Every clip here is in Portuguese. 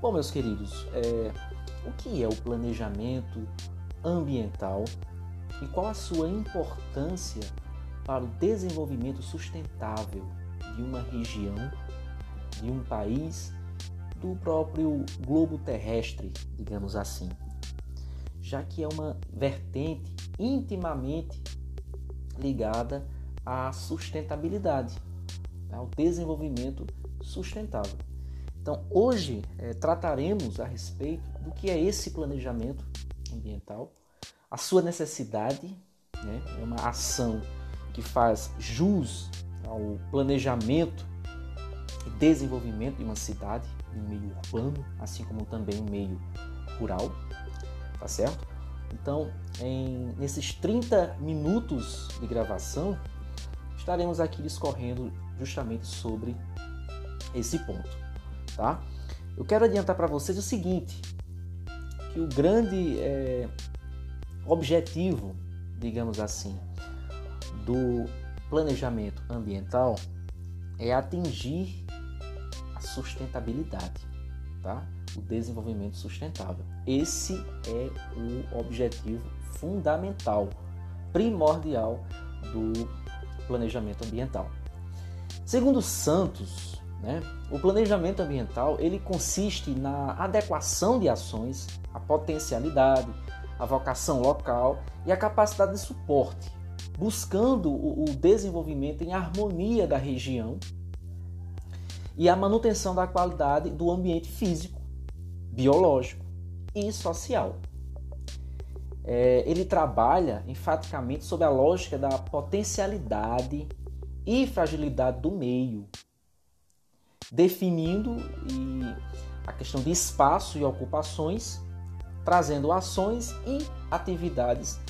Bom, meus queridos, é, o que é o planejamento ambiental e qual a sua importância para o desenvolvimento sustentável de uma região, de um país, do próprio globo terrestre, digamos assim, já que é uma vertente intimamente ligada à sustentabilidade, ao desenvolvimento sustentável. Então, hoje é, trataremos a respeito do que é esse planejamento ambiental, a sua necessidade, né? é uma ação que faz jus ao planejamento e desenvolvimento de uma cidade, de um meio urbano, assim como também um meio rural, tá certo? Então, em, nesses 30 minutos de gravação, estaremos aqui discorrendo justamente sobre esse ponto, tá? Eu quero adiantar para vocês o seguinte, que o grande é, objetivo, digamos assim, do planejamento ambiental é atingir a sustentabilidade, tá? O desenvolvimento sustentável. Esse é o objetivo fundamental, primordial do planejamento ambiental. Segundo Santos, né, o planejamento ambiental ele consiste na adequação de ações à potencialidade, a vocação local e a capacidade de suporte buscando o, desenvolvimento em harmonia da região e a manutenção da qualidade do ambiente físico, biológico e social. É, ele trabalha enfaticamente sobre a lógica da potencialidade e fragilidade do meio, definindo a questão de espaço e ocupações, trazendo ações e atividades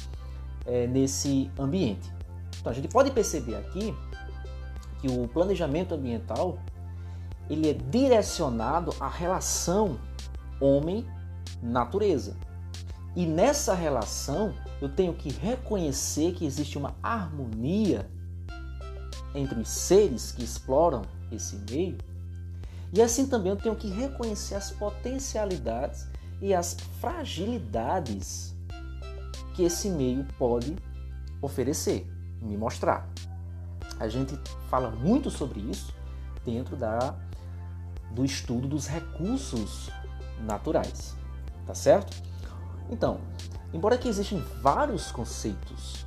é, nesse ambiente. Então a gente pode perceber aqui que o planejamento ambiental ele é direcionado à relação homem-natureza. E nessa relação eu tenho que reconhecer que existe uma harmonia entre os seres que exploram esse meio. E assim também eu tenho que reconhecer as potencialidades e as fragilidades que esse meio pode oferecer, me mostrar. A gente fala muito sobre isso dentro da, do estudo dos recursos naturais, tá certo? Então, embora que existem vários conceitos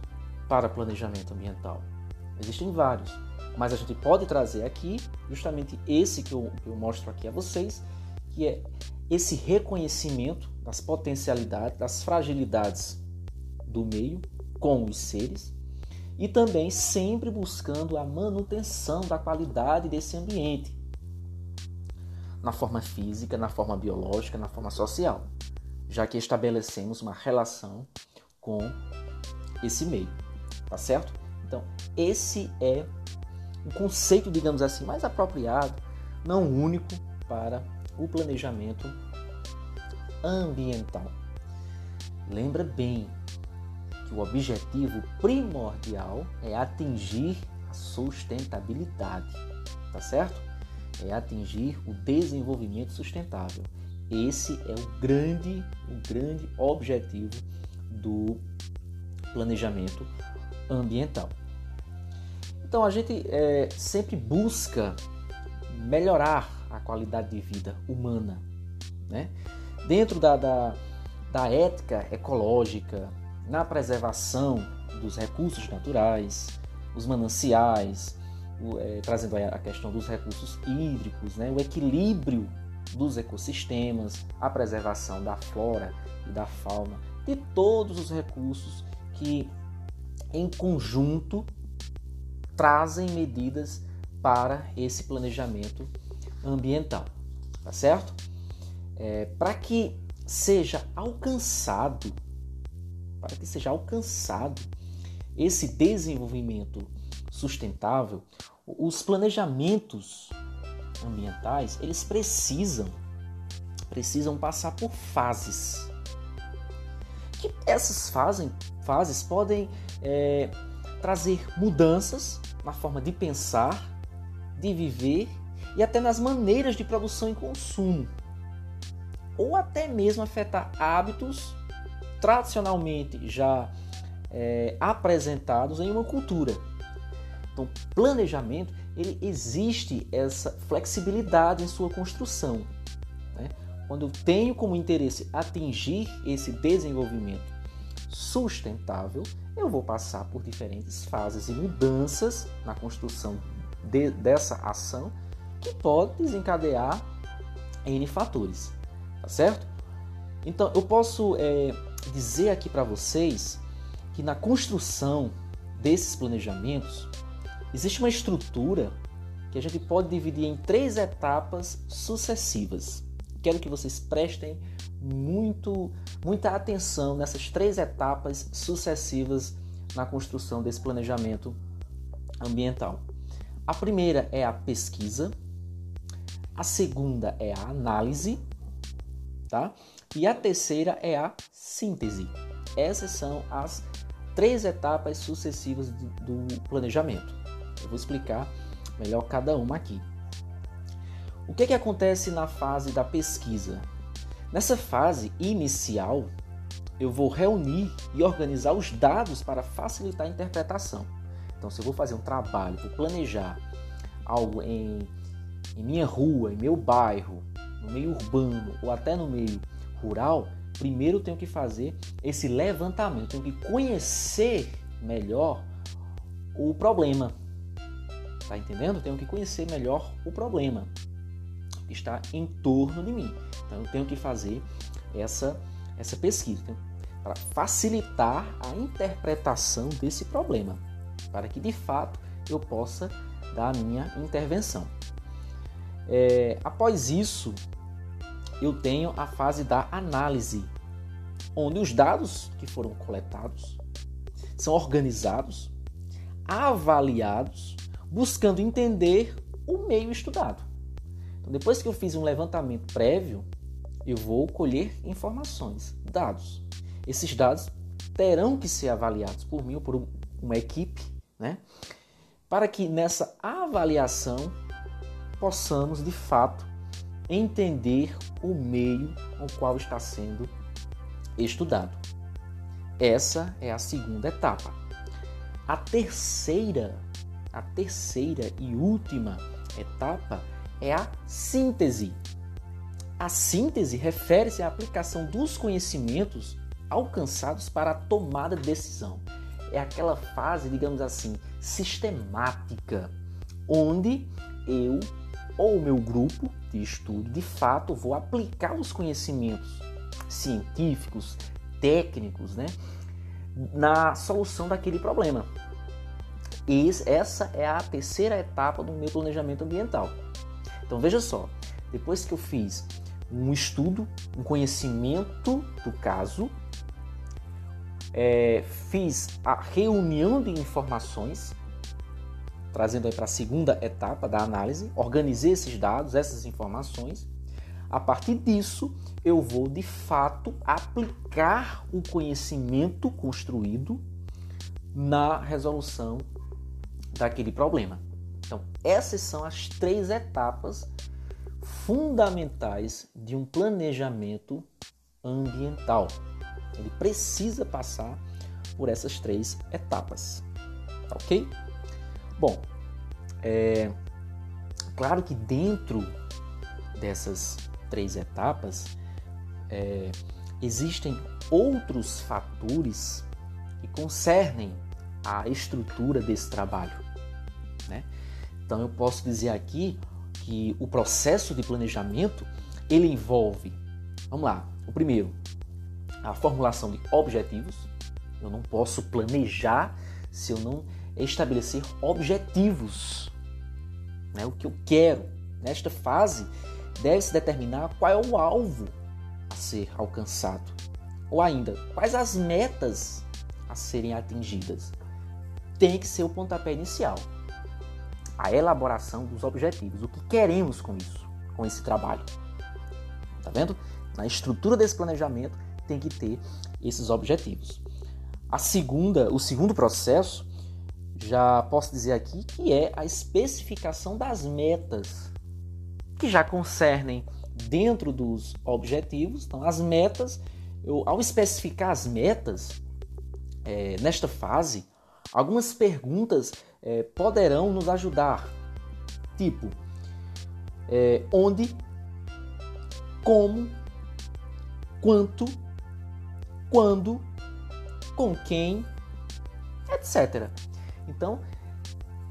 para planejamento ambiental, existem vários, mas a gente pode trazer aqui justamente esse que eu, que eu mostro aqui a vocês, que é esse reconhecimento das potencialidades, das fragilidades do meio com os seres e também sempre buscando a manutenção da qualidade desse ambiente na forma física, na forma biológica, na forma social, já que estabelecemos uma relação com esse meio, tá certo? Então, esse é um conceito, digamos assim, mais apropriado, não único para o planejamento ambiental. Lembra bem, o objetivo primordial é atingir a sustentabilidade, tá certo? É atingir o desenvolvimento sustentável. Esse é o grande, o grande objetivo do planejamento ambiental. Então a gente é, sempre busca melhorar a qualidade de vida humana, né? Dentro da, da, da ética ecológica, na preservação dos recursos naturais, os mananciais, o, é, trazendo a questão dos recursos hídricos, né, o equilíbrio dos ecossistemas, a preservação da flora e da fauna, de todos os recursos que, em conjunto, trazem medidas para esse planejamento ambiental, tá certo? É, para que seja alcançado para que seja alcançado esse desenvolvimento sustentável, os planejamentos ambientais eles precisam precisam passar por fases. Que essas fases, fases podem é, trazer mudanças na forma de pensar, de viver e até nas maneiras de produção e consumo. ou até mesmo afetar hábitos tradicionalmente já é, apresentados em uma cultura. Então, planejamento, ele existe essa flexibilidade em sua construção. Né? Quando eu tenho como interesse atingir esse desenvolvimento sustentável, eu vou passar por diferentes fases e mudanças na construção de, dessa ação que pode desencadear N fatores, tá certo? Então, eu posso é, dizer aqui para vocês que na construção desses planejamentos existe uma estrutura que a gente pode dividir em três etapas sucessivas. Quero que vocês prestem muito, muita atenção nessas três etapas sucessivas na construção desse planejamento ambiental. A primeira é a pesquisa, a segunda é a análise, tá? E a terceira é a síntese. Essas são as três etapas sucessivas do planejamento. Eu vou explicar melhor cada uma aqui. O que, que acontece na fase da pesquisa? Nessa fase inicial, eu vou reunir e organizar os dados para facilitar a interpretação. Então, se eu vou fazer um trabalho, vou planejar algo em, em minha rua, em meu bairro, no meio urbano ou até no meio rural, primeiro eu tenho que fazer esse levantamento, eu tenho que conhecer melhor o problema. Tá entendendo? Tenho que conhecer melhor o problema está em torno de mim. Então eu tenho que fazer essa, essa pesquisa para facilitar a interpretação desse problema, para que de fato eu possa dar a minha intervenção. É, após isso, eu tenho a fase da análise, onde os dados que foram coletados são organizados, avaliados, buscando entender o meio estudado. Então, depois que eu fiz um levantamento prévio, eu vou colher informações, dados. Esses dados terão que ser avaliados por mim ou por uma equipe, né? Para que nessa avaliação possamos de fato entender o meio ao qual está sendo estudado. Essa é a segunda etapa. A terceira, a terceira e última etapa é a síntese. A síntese refere-se à aplicação dos conhecimentos alcançados para a tomada de decisão. É aquela fase, digamos assim, sistemática, onde eu ou o meu grupo de estudo, de fato, vou aplicar os conhecimentos científicos, técnicos, né, na solução daquele problema. E essa é a terceira etapa do meu planejamento ambiental. Então veja só, depois que eu fiz um estudo, um conhecimento do caso, é, fiz a reunião de informações, trazendo aí para a segunda etapa da análise, organizei esses dados, essas informações. A partir disso, eu vou de fato aplicar o conhecimento construído na resolução daquele problema. Então, essas são as três etapas fundamentais de um planejamento ambiental. Ele precisa passar por essas três etapas, tá ok? Bom, é claro que dentro dessas três etapas é, existem outros fatores que concernem a estrutura desse trabalho. Então eu posso dizer aqui que o processo de planejamento ele envolve, vamos lá, o primeiro, a formulação de objetivos. Eu não posso planejar se eu não estabelecer objetivos, né? O que eu quero nesta fase deve-se determinar qual é o alvo a ser alcançado, ou ainda quais as metas a serem atingidas. Tem que ser o pontapé inicial a elaboração dos objetivos, o que queremos com isso, com esse trabalho. Tá vendo? Na estrutura desse planejamento tem que ter esses objetivos. A segunda, o segundo processo, já posso dizer aqui que é a especificação das metas, que já concernem dentro dos objetivos. Então, as metas, eu, ao especificar as metas é, nesta fase, algumas perguntas é, poderão nos ajudar. Tipo, é, onde, como, quanto, quando, com quem, etc. Então,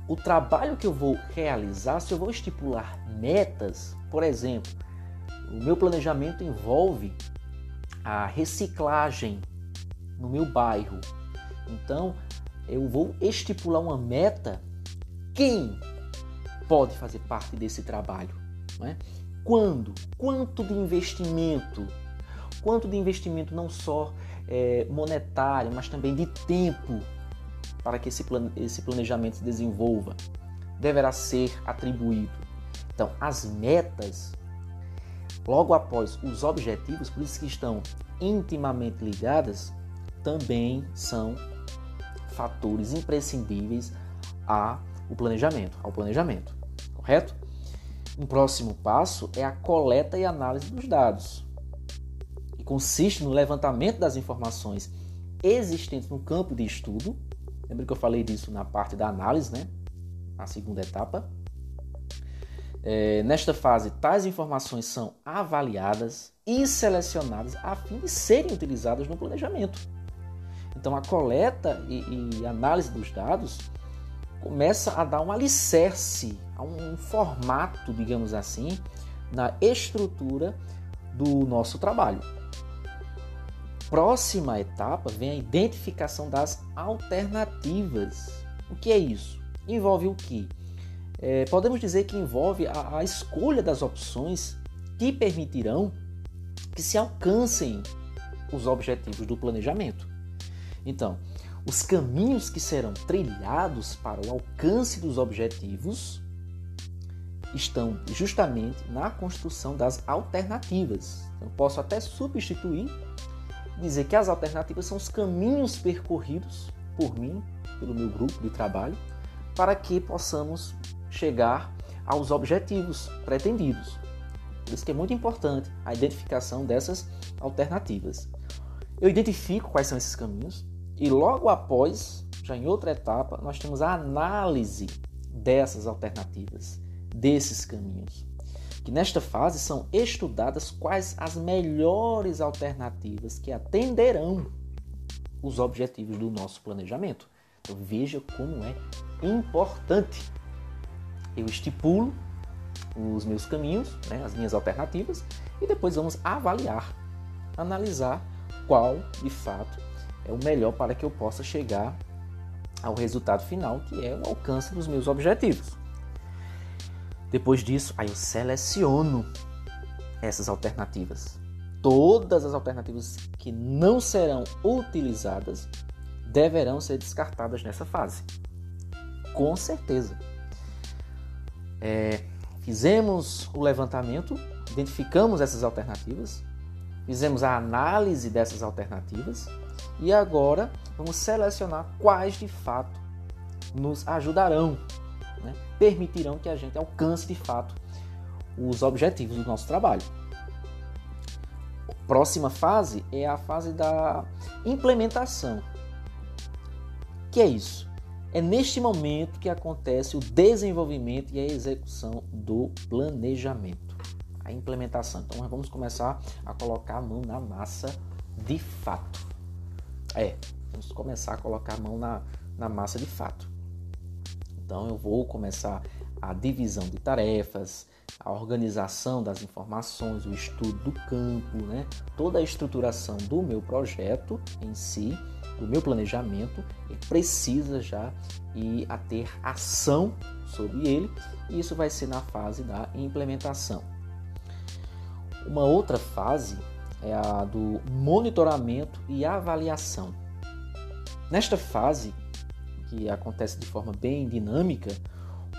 o trabalho que eu vou realizar, se eu vou estipular metas, por exemplo, o meu planejamento envolve a reciclagem no meu bairro. Então, eu vou estipular uma meta. Quem pode fazer parte desse trabalho? É? Quando? Quanto de investimento? Quanto de investimento não só é, monetário, mas também de tempo para que esse, esse planejamento se desenvolva deverá ser atribuído. Então, as metas, logo após os objetivos, por isso que estão intimamente ligadas, também são fatores imprescindíveis ao planejamento, ao planejamento, correto? Um próximo passo é a coleta e análise dos dados, que consiste no levantamento das informações existentes no campo de estudo Lembra que eu falei disso na parte da análise, né? A segunda etapa. É, nesta fase, tais informações são avaliadas e selecionadas a fim de serem utilizadas no planejamento. Então, a coleta e, e análise dos dados começa a dar um alicerce, a um formato, digamos assim, na estrutura do nosso trabalho próxima etapa vem a identificação das alternativas. O que é isso? Envolve o que? É, podemos dizer que envolve a, a escolha das opções que permitirão que se alcancem os objetivos do planejamento. Então, os caminhos que serão trilhados para o alcance dos objetivos estão justamente na construção das alternativas. Eu posso até substituir dizer que as alternativas são os caminhos percorridos por mim, pelo meu grupo de trabalho, para que possamos chegar aos objetivos pretendidos. Por isso que é muito importante a identificação dessas alternativas. Eu identifico quais são esses caminhos e logo após, já em outra etapa, nós temos a análise dessas alternativas, desses caminhos que nesta fase são estudadas quais as melhores alternativas que atenderão os objetivos do nosso planejamento. Então veja como é importante. Eu estipulo os meus caminhos, né, as minhas alternativas, e depois vamos avaliar, analisar qual de fato é o melhor para que eu possa chegar ao resultado final, que é o alcance dos meus objetivos. Depois disso, aí eu seleciono essas alternativas. Todas as alternativas que não serão utilizadas deverão ser descartadas nessa fase. Com certeza. É, fizemos o levantamento, identificamos essas alternativas, fizemos a análise dessas alternativas e agora vamos selecionar quais de fato nos ajudarão né, permitirão que a gente alcance de fato os objetivos do nosso trabalho. Próxima fase é a fase da implementação. Que é isso? É neste momento que acontece o desenvolvimento e a execução do planejamento, a implementação. Então, vamos começar a colocar a mão na massa de fato. É, vamos começar a colocar a mão na, na massa de fato. Então eu vou começar a divisão de tarefas, a organização das informações, o estudo do campo, né? toda a estruturação do meu projeto em si, do meu planejamento, ele precisa já ir a ter ação sobre ele, e isso vai ser na fase da implementação. Uma outra fase é a do monitoramento e avaliação. Nesta fase, que acontece de forma bem dinâmica,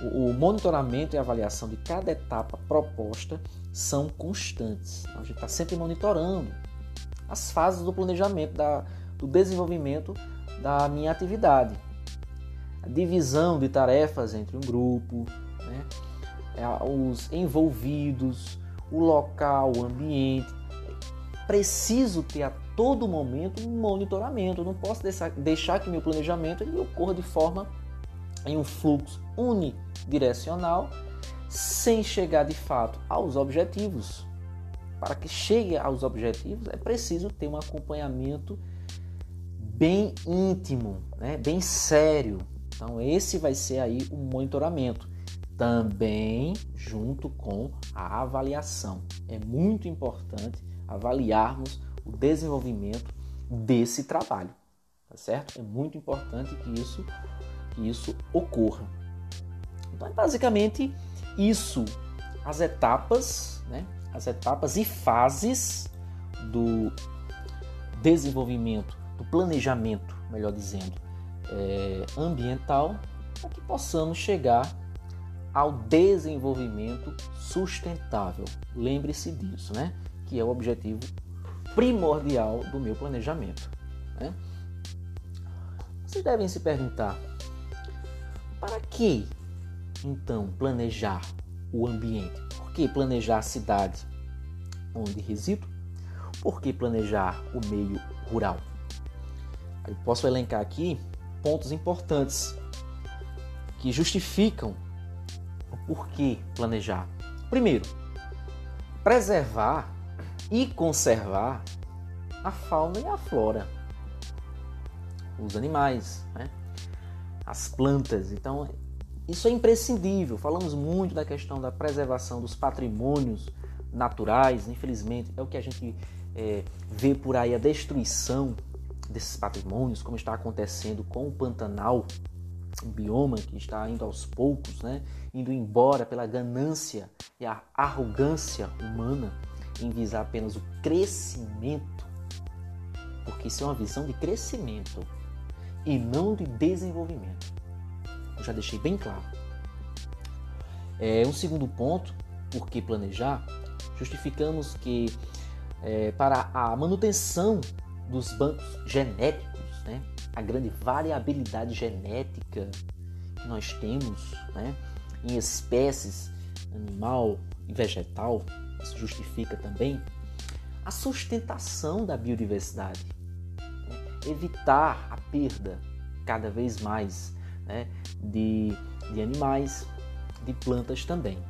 o, monitoramento e avaliação de cada etapa proposta são constantes. Então, a gente está sempre monitorando as fases do planejamento, da, do desenvolvimento da minha atividade. A divisão de tarefas entre um grupo, né? É, os envolvidos, o local, o ambiente. Preciso ter a todo momento um monitoramento. Não posso deixar que meu planejamento ele ocorra de forma em um fluxo unidirecional, sem chegar de fato aos objetivos. Para que chegue aos objetivos, é preciso ter um acompanhamento bem íntimo, né? bem sério. Então, esse vai ser aí o monitoramento, também junto com a avaliação. É muito importante avaliarmos o desenvolvimento desse trabalho, tá certo? É muito importante que isso, que isso ocorra. Então, é basicamente isso, as etapas, né? As etapas e fases do desenvolvimento, do planejamento, melhor dizendo, é, ambiental, para que possamos chegar ao desenvolvimento sustentável. Lembre-se disso, né? Que é o objetivo primordial do meu planejamento. Né? Vocês devem se perguntar: para que então planejar o ambiente? Por que planejar a cidade onde resido? Por que planejar o meio rural? Eu posso elencar aqui pontos importantes que justificam o porquê planejar. Primeiro, preservar e conservar a fauna e a flora, os animais, né? as plantas. Então, isso é imprescindível. Falamos muito da questão da preservação dos patrimônios naturais, infelizmente, é o que a gente é, vê por aí a destruição desses patrimônios, como está acontecendo com o Pantanal, um bioma que está indo aos poucos, né, indo embora pela ganância e a arrogância humana em visar apenas o crescimento, porque isso é uma visão de crescimento e não de desenvolvimento. Eu já deixei bem claro. É, um segundo ponto, por que planejar? Justificamos que é, para a manutenção dos bancos genéticos, né, a grande variabilidade genética que nós temos né, em espécies animal e vegetal, isso justifica também a sustentação da biodiversidade, né? evitar a perda cada vez mais né? de, de animais, de plantas também,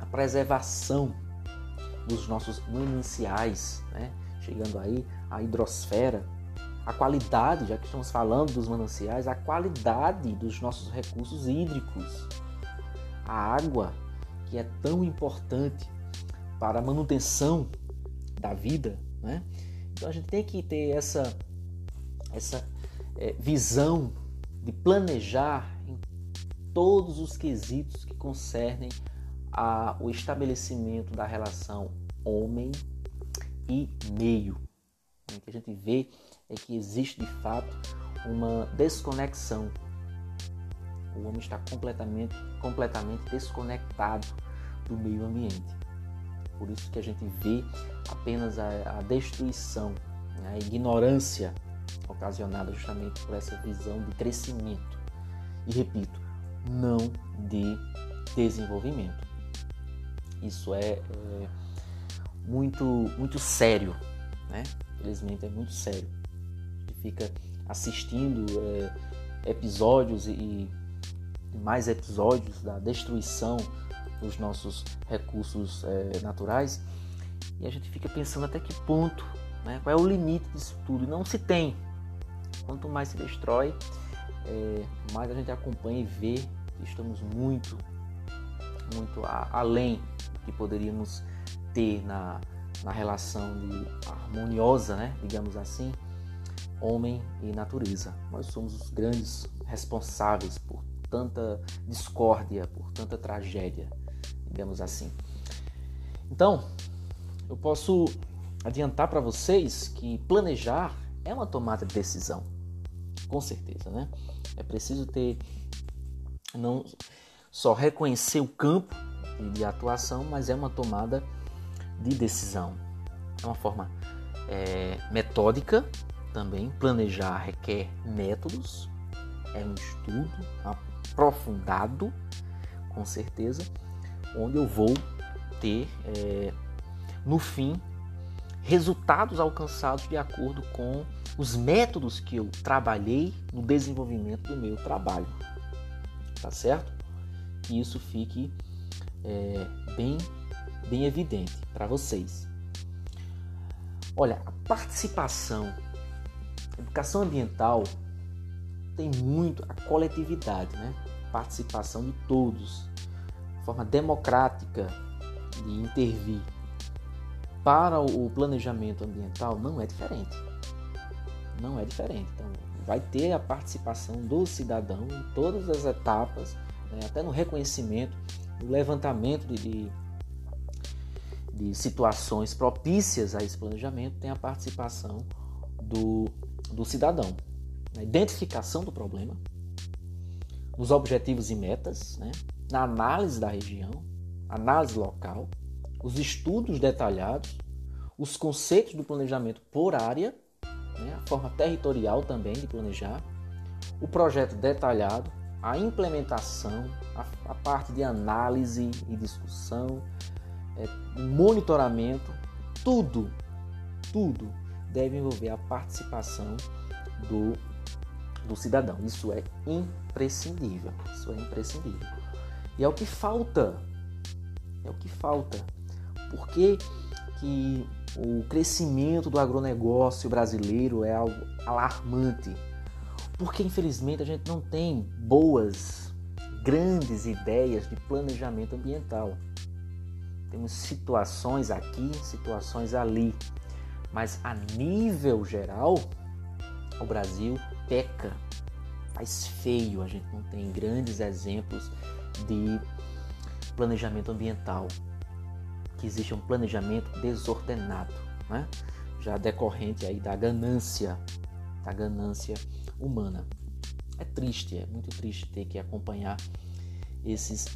a preservação dos nossos mananciais, né? chegando aí a hidrosfera, a qualidade, já que estamos falando dos mananciais, a qualidade dos nossos recursos hídricos, a água que é tão importante para a manutenção da vida, né? Então a gente tem que ter essa essa é, visão de planejar em todos os quesitos que concernem a, o estabelecimento da relação homem e meio. O que a gente vê é que existe de fato uma desconexão. O homem está completamente, completamente desconectado do meio ambiente. Por isso que a gente vê apenas a, a destruição, né? a ignorância ocasionada justamente por essa visão de crescimento. E repito, não de desenvolvimento. Isso é, é muito, muito sério, né? Infelizmente é muito sério. A gente fica assistindo é, episódios e, e mais episódios da destruição dos nossos recursos é, naturais e a gente fica pensando até que ponto, né, qual é o limite disso tudo. E não se tem. Quanto mais se destrói, é, mais a gente acompanha e vê que estamos muito, muito a, além do que poderíamos ter na, na relação de harmoniosa, né, digamos assim, homem e natureza. Nós somos os grandes responsáveis por tanta discórdia, por tanta tragédia, digamos assim. Então, eu posso adiantar para vocês que planejar é uma tomada de decisão, com certeza, né? É preciso ter não só reconhecer o campo de atuação, mas é uma tomada de decisão. É uma forma é, metódica também. Planejar requer métodos, é um estudo aprofundado, com certeza, onde eu vou ter, é, no fim, resultados alcançados de acordo com os métodos que eu trabalhei no desenvolvimento do meu trabalho. Tá certo? Que isso fique é, bem, bem evidente para vocês. Olha, a participação, a educação ambiental tem muito a coletividade, né? Participação de todos, forma democrática de intervir para o planejamento ambiental não é diferente. Não é diferente. Então, vai ter a participação do cidadão em todas as etapas, né, até no reconhecimento, no levantamento de, de, de, situações propícias a esse planejamento, tem a participação do, do cidadão. Na identificação do problema, nos objetivos e metas, né, na análise da região, análise local, os estudos detalhados, os conceitos do planejamento por área, né, a forma territorial também de planejar, o projeto detalhado, a implementação, a, a parte de análise e discussão, é, monitoramento, tudo, tudo deve envolver a participação do, do cidadão. Isso é imprescindível. Isso é imprescindível. E é o que falta. É o que falta por que, que o crescimento do agronegócio brasileiro é algo alarmante? Porque infelizmente a gente não tem boas, grandes ideias de planejamento ambiental. Temos situações aqui, situações ali, mas a nível geral, o Brasil peca, faz feio, a gente não tem grandes exemplos de planejamento ambiental que existe um planejamento desordenado, né? já decorrente aí da ganância, da ganância humana. É triste, é muito triste ter que acompanhar esses,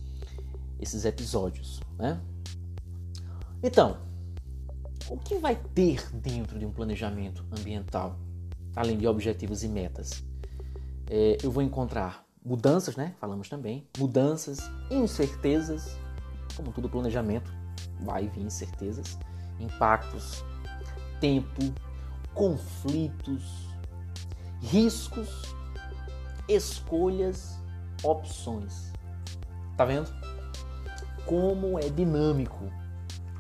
esses episódios. Né? Então, o que vai ter dentro de um planejamento ambiental, além de objetivos e metas? É, eu vou encontrar mudanças, né? Falamos também, mudanças, incertezas, como todo planejamento, vai vir incertezas, impactos, tempo, conflitos, riscos, escolhas, opções. Tá vendo? Como é dinâmico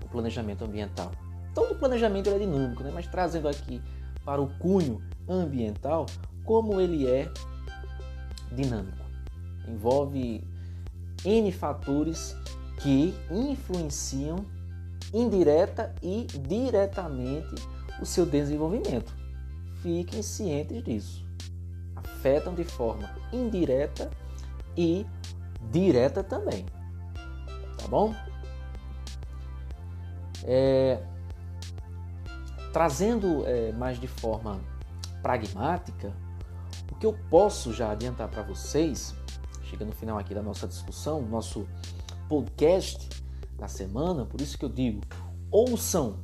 o planejamento ambiental. Todo planejamento é dinâmico, né? mas trazendo aqui para o cunho ambiental, como ele é dinâmico. Envolve N fatores que influenciam indireta e diretamente o seu desenvolvimento. Fiquem cientes disso. Afetam de forma indireta e direta também. Tá bom? É, trazendo é, mais de forma pragmática, o que eu posso já adiantar para vocês, chegando no final aqui da nossa discussão, nosso podcast da semana, por isso que eu digo, ouçam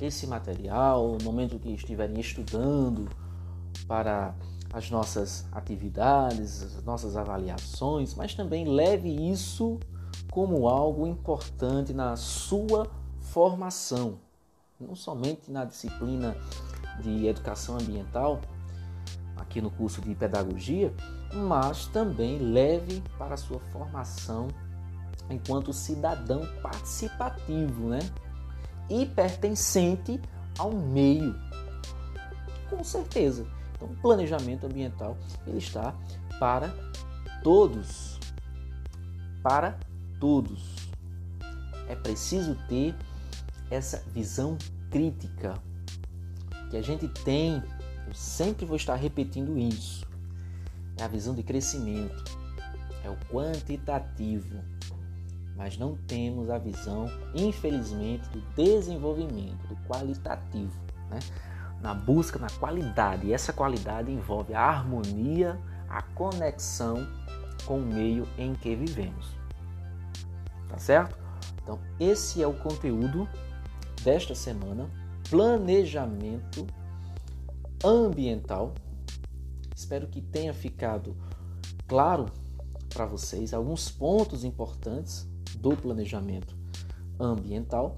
esse material no momento que estiverem estudando para as nossas atividades, as nossas avaliações, mas também leve isso como algo importante na sua formação, não somente na disciplina de educação ambiental, aqui no curso de pedagogia, mas também leve para a sua formação enquanto cidadão participativo, né? E pertencente ao meio. Com certeza. Então, o planejamento ambiental ele está para todos. Para todos. É preciso ter essa visão crítica que a gente tem. Eu sempre vou estar repetindo isso. É a visão de crescimento. É o quantitativo mas não temos a visão, infelizmente, do desenvolvimento, do qualitativo, né? na busca na qualidade. E essa qualidade envolve a harmonia, a conexão com o meio em que vivemos. Tá certo? Então, esse é o conteúdo desta semana: planejamento ambiental. Espero que tenha ficado claro para vocês alguns pontos importantes do planejamento ambiental.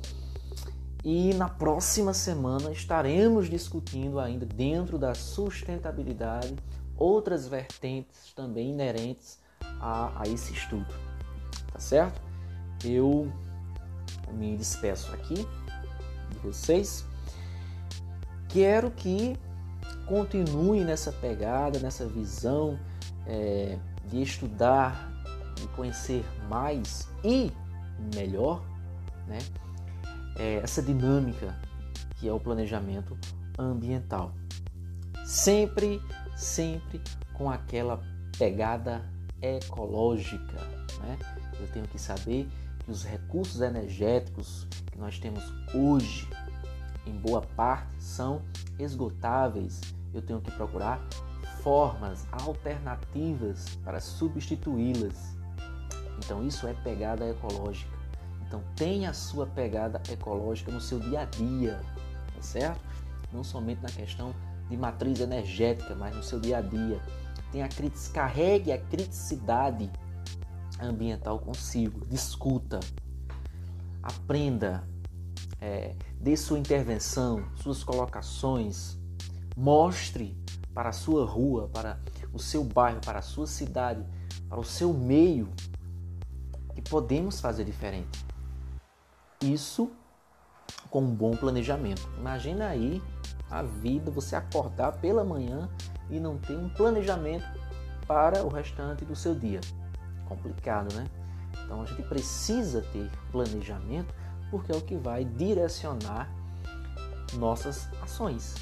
E na próxima semana estaremos discutindo ainda dentro da sustentabilidade outras vertentes também inerentes a, a esse estudo. Tá certo? Eu me despeço aqui de vocês. Quero que continue nessa pegada, nessa visão é, de estudar, de conhecer mais e melhor, né? É, essa dinâmica que é o planejamento ambiental. Sempre, sempre com aquela pegada ecológica. Né? Eu tenho que saber que os recursos energéticos que nós temos hoje, em boa parte, são esgotáveis. Eu tenho que procurar formas alternativas para substituí-las. Então, isso é pegada ecológica. Então, tenha a sua pegada ecológica no seu dia a dia, tá certo? Não somente na questão de matriz energética, mas no seu dia a dia. Tenha a carregue a criticidade ambiental consigo, discuta, aprenda, é, dê sua intervenção, suas colocações, mostre para a sua rua, para o seu bairro, para a sua cidade, para o seu meio, que podemos fazer diferente. Isso com um bom planejamento. Imagina aí a vida, você acordar pela manhã e não ter um planejamento para o restante do seu dia. Complicado, né? Então a gente precisa ter planejamento porque é o que vai direcionar nossas ações.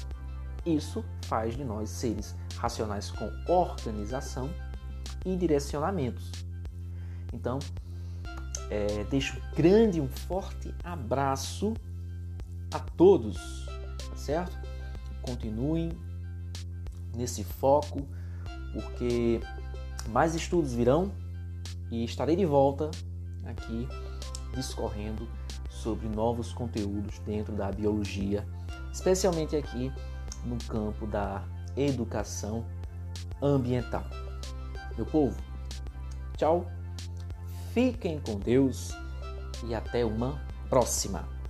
Isso faz de nós seres racionais com organização e direcionamentos. Então, é, deixo um grande, um forte abraço a todos, tá certo? Continuem nesse foco, porque mais estudos virão e estarei de volta aqui discorrendo sobre novos conteúdos dentro da biologia, especialmente aqui no campo da educação ambiental. Meu povo, tchau, fiquem com Deus e até uma próxima.